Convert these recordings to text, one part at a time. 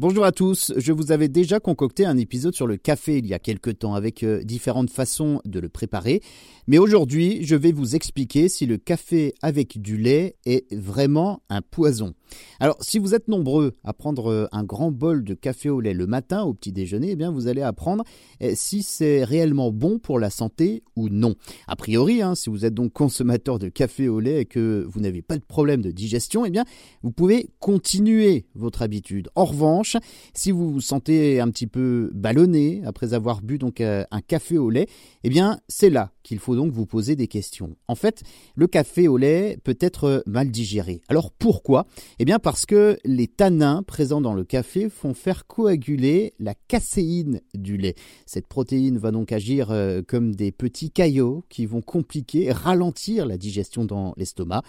Bonjour à tous, je vous avais déjà concocté un épisode sur le café il y a quelque temps avec euh, différentes façons de le préparer, mais aujourd'hui je vais vous expliquer si le café avec du lait est vraiment un poison. Alors si vous êtes nombreux à prendre euh, un grand bol de café au lait le matin au petit déjeuner, eh bien vous allez apprendre eh, si c'est réellement bon pour la santé ou non. A priori, hein, si vous êtes donc consommateur de café au lait et que vous n'avez pas de problème de digestion, eh bien vous pouvez continuer votre habitude. En revanche, si vous vous sentez un petit peu ballonné après avoir bu donc euh, un café au lait, eh bien c'est là qu'il faut donc vous poser des questions. En fait, le café au lait peut être mal digéré. Alors pourquoi? Eh bien parce que les tanins présents dans le café font faire coaguler la caséine du lait. Cette protéine va donc agir euh, comme des petits caillots qui vont compliquer, ralentir la digestion dans l'estomac.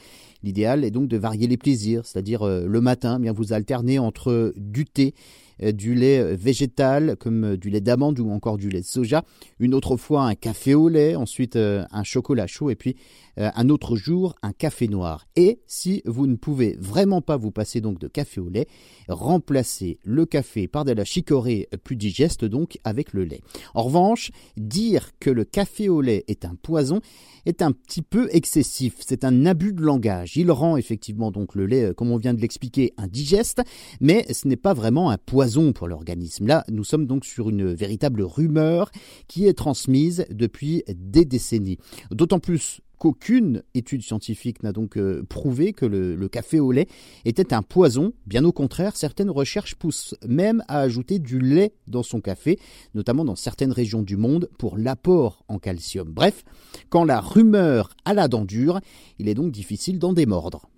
L'idéal est donc de varier les plaisirs, c'est-à-dire euh, le matin, eh bien vous alternez entre du thé du lait euh, végétal comme euh, du lait d'amande ou encore du lait de soja, une autre fois un café au lait, ensuite un chocolat chaud et puis un autre jour un café noir. Et si vous ne pouvez vraiment pas vous passer donc de café au lait, remplacez le café par de la chicorée plus digeste donc avec le lait. En revanche, dire que le café au lait est un poison est un petit peu excessif, c'est un abus de langage. Il rend effectivement donc le lait, comme on vient de l'expliquer, indigeste, mais ce n'est pas vraiment un poison pour l'organisme. Là, nous sommes donc sur une véritable rumeur qui est transmise depuis des décennies. D'autant plus qu'aucune étude scientifique n'a donc euh, prouvé que le, café au lait était un poison. Bien au contraire, certaines recherches poussent même à ajouter du lait dans son café, notamment dans certaines régions du monde, pour l'apport en calcium. Bref, quand la rumeur a la dent dure, il est donc difficile d'en démordre.